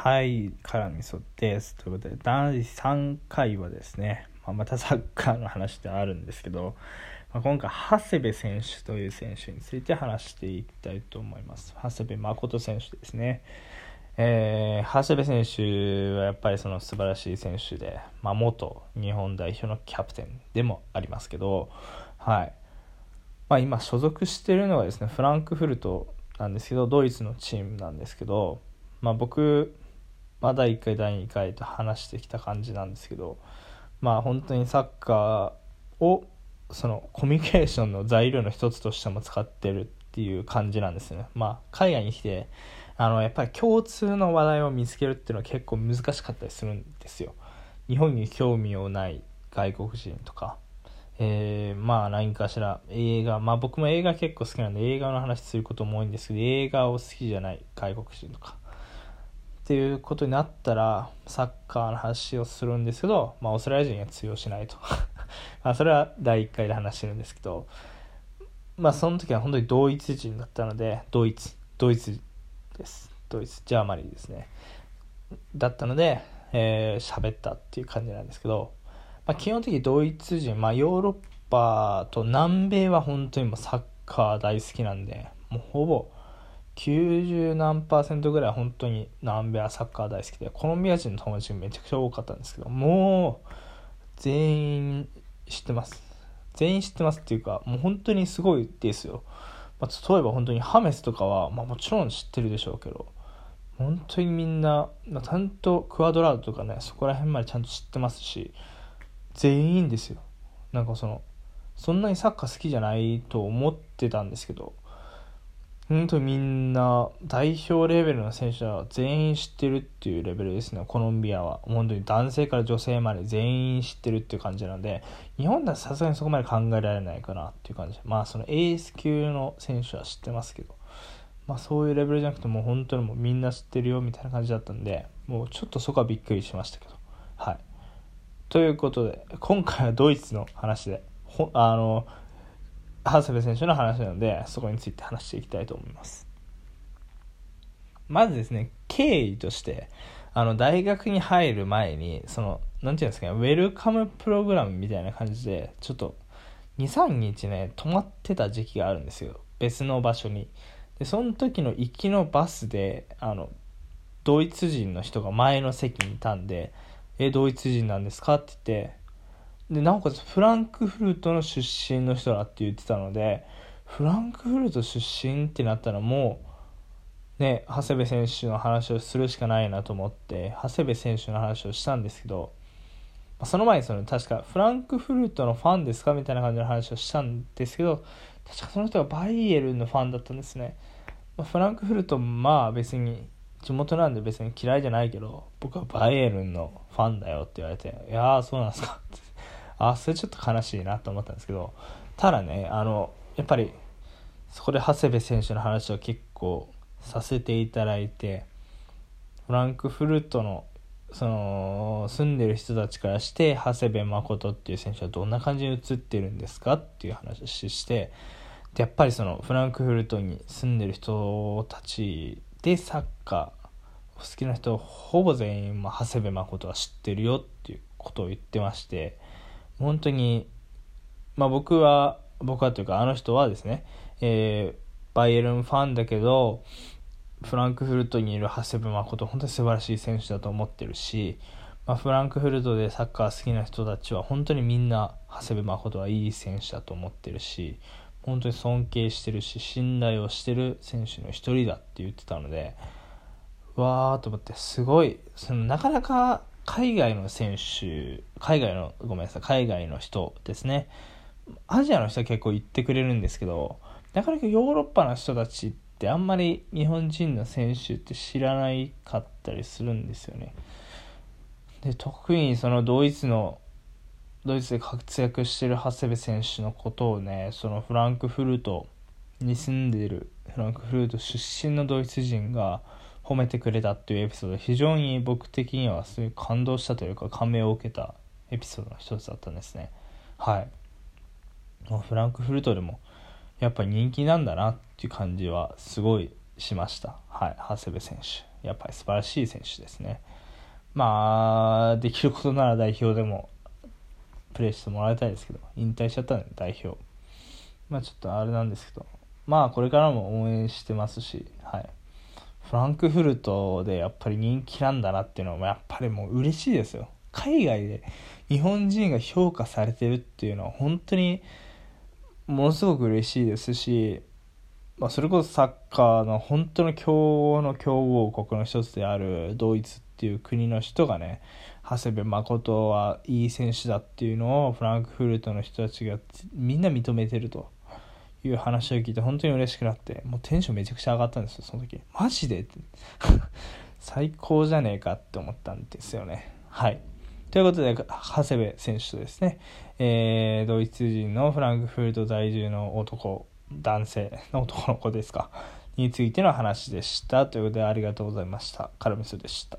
はい、からみそです。ということで、第3回はですね、まあ、またサッカーの話であるんですけど、まあ、今回、長谷部選手という選手について話していきたいと思います。長谷部誠選手ですね。えー、長谷部選手はやっぱりその素晴らしい選手で、まあ、元日本代表のキャプテンでもありますけど、はいまあ、今所属してるのはですねフランクフルトなんですけどドイツのチームなんですけど、まあ、僕、まあ、第1回第2回と話してきた感じなんですけどまあ本当にサッカーをそのコミュニケーションの材料の一つとしても使ってるっていう感じなんですね。まあ海外に来てあのやっぱり共通の話題を見つけるっていうのは結構難しかったりするんですよ。日本に興味をない外国人とか、えー、まあ何かしら映画まあ僕も映画結構好きなんで映画の話することも多いんですけど映画を好きじゃない外国人とかっていうことになったらサッカーの話をするんですけど、まあ、オーストラリア人には通用しないと。まあそれは第1回で話してるんですけどまあその時は本当にドイツ人だったのでドイツドイツです。ドイツ Germany ですね。だったのでえー、喋ったっていう感じなんですけど、まあ、基本的にドイツ人、まあ、ヨーロッパと南米は本当にもうサッカー大好きなんでもうほぼ90何パーセントぐらい本当に南米はサッカー大好きでコロンビア人の友達がめちゃくちゃ多かったんですけどもう全員知ってます。全員知ってますっていうかもう本当にすごいですよ、まあ、例えば本当にハメスとかは、まあ、もちろん知ってるでしょうけど本当にみんなちゃんとクアドラードとかねそこら辺までちゃんと知ってますし全員ですよ。なんかそのそんなにサッカー好きじゃないと思ってたんですけど本当にみんな代表レベルの選手は全員知ってるっていうレベルですね。コロンビアは。本当に男性から女性まで全員知ってるっていう感じなんで日本ではさすがにそこまで考えられないかなっていう感じ。まあそのエース級の選手は知ってますけど。まあそういうレベルじゃなくてもう本当にもうみんな知ってるよみたいな感じだったんでもうちょっとそこはびっくりしましたけど。はい。ということで今回はドイツの話でほあの長谷部選手の話なのでそこについて話していきたいと思います。まずですね経緯としてあの大学に入る前にその何て言うんですかねウェルカムプログラムみたいな感じでちょっと23日ね泊まってた時期があるんですよ。別の場所に。でその時の行きのバスであのドイツ人の人が前の席にいたんで「えドイツ人なんですか?」って言ってでなおかつフランクフルトの出身の人だって言ってたのでフランクフルト出身ってなったらもうね長谷部選手の話をするしかないなと思って長谷部選手の話をしたんですけどその前にその確かフランクフルトのファンですかみたいな感じの話をしたんですけど確かその人がバイエルンのファンだったんですね、ま、フランクフルトまあ別に地元なんで別に嫌いじゃないけど僕はバイエルンのファンだよって言われて「いやーそうなんですか」ってあそれちょっと悲しいなと思ったんですけどただねあのやっぱりそこで長谷部選手の話を結構させていただいてフランクフルトのその住んでる人たちからして長谷部誠っていう選手はどんな感じに映ってるんですかっていう話をしてでやっぱりそのフランクフルトに住んでる人たちでサッカー好きな人ほぼ全員、まあ、長谷部誠は知ってるよっていうことを言ってまして本当に、まあ、僕は僕はというかあの人はですね、えー、バイエルンファンだけどフランクフルトにいる長谷部誠本当に素晴らしい選手だと思ってるし、まあ、フランクフルトでサッカー好きな人たちは本当にみんな長谷部誠はいい選手だと思ってるし本当に尊敬してるし信頼をしてる選手の一人だって言ってたのでわーと思ってすごいそのなかなか海外の選手海外のごめんなさい海外の人ですね。アジアの人は結構言ってくれるんですけどなかなかヨーロッパの人たちってあんまり日本人の選手って知らないかったりするんですよね。で特にそのドイツのドイツで活躍してる長谷部選手のことをねそのフランクフルトに住んでるフランクフルト出身のドイツ人が褒めてくれたっていうエピソード非常に僕的にはそういう感動したというか感銘を受けたエピソードの一つだったんですねはいフランクフルトでもやっぱり人気なんだなっていう感じはすごいしましたはい長谷部選手やっぱり素晴らしい選手ですね。まあ、できることなら代表でもプレーしてもらいたいですけど、引退しちゃったんで、代表。まあちょっとあれなんですけど、まあこれからも応援してますし、はい。フランクフルトでやっぱり人気なんだなっていうのはやっぱりもう嬉しいですよ。海外で日本人が評価されてるっていうのは本当にものすごく嬉しいですし、まあ、それこそサッカーの本当の強豪の強豪国の一つであるドイツっていう国の人がね長谷部誠はいい選手だっていうのをフランクフルトの人たちがみんな認めてるという話を聞いて本当に嬉しくなってもうテンションめちゃくちゃ上がったんですよその時。マジで？って。最高じゃねえかって思ったんですよね。はい。ということで長谷部選手とですね、えー、ドイツ人のフランクフルト在住の男男性の男の子ですか？についての話でした。ということでありがとうございました。カルミスでした。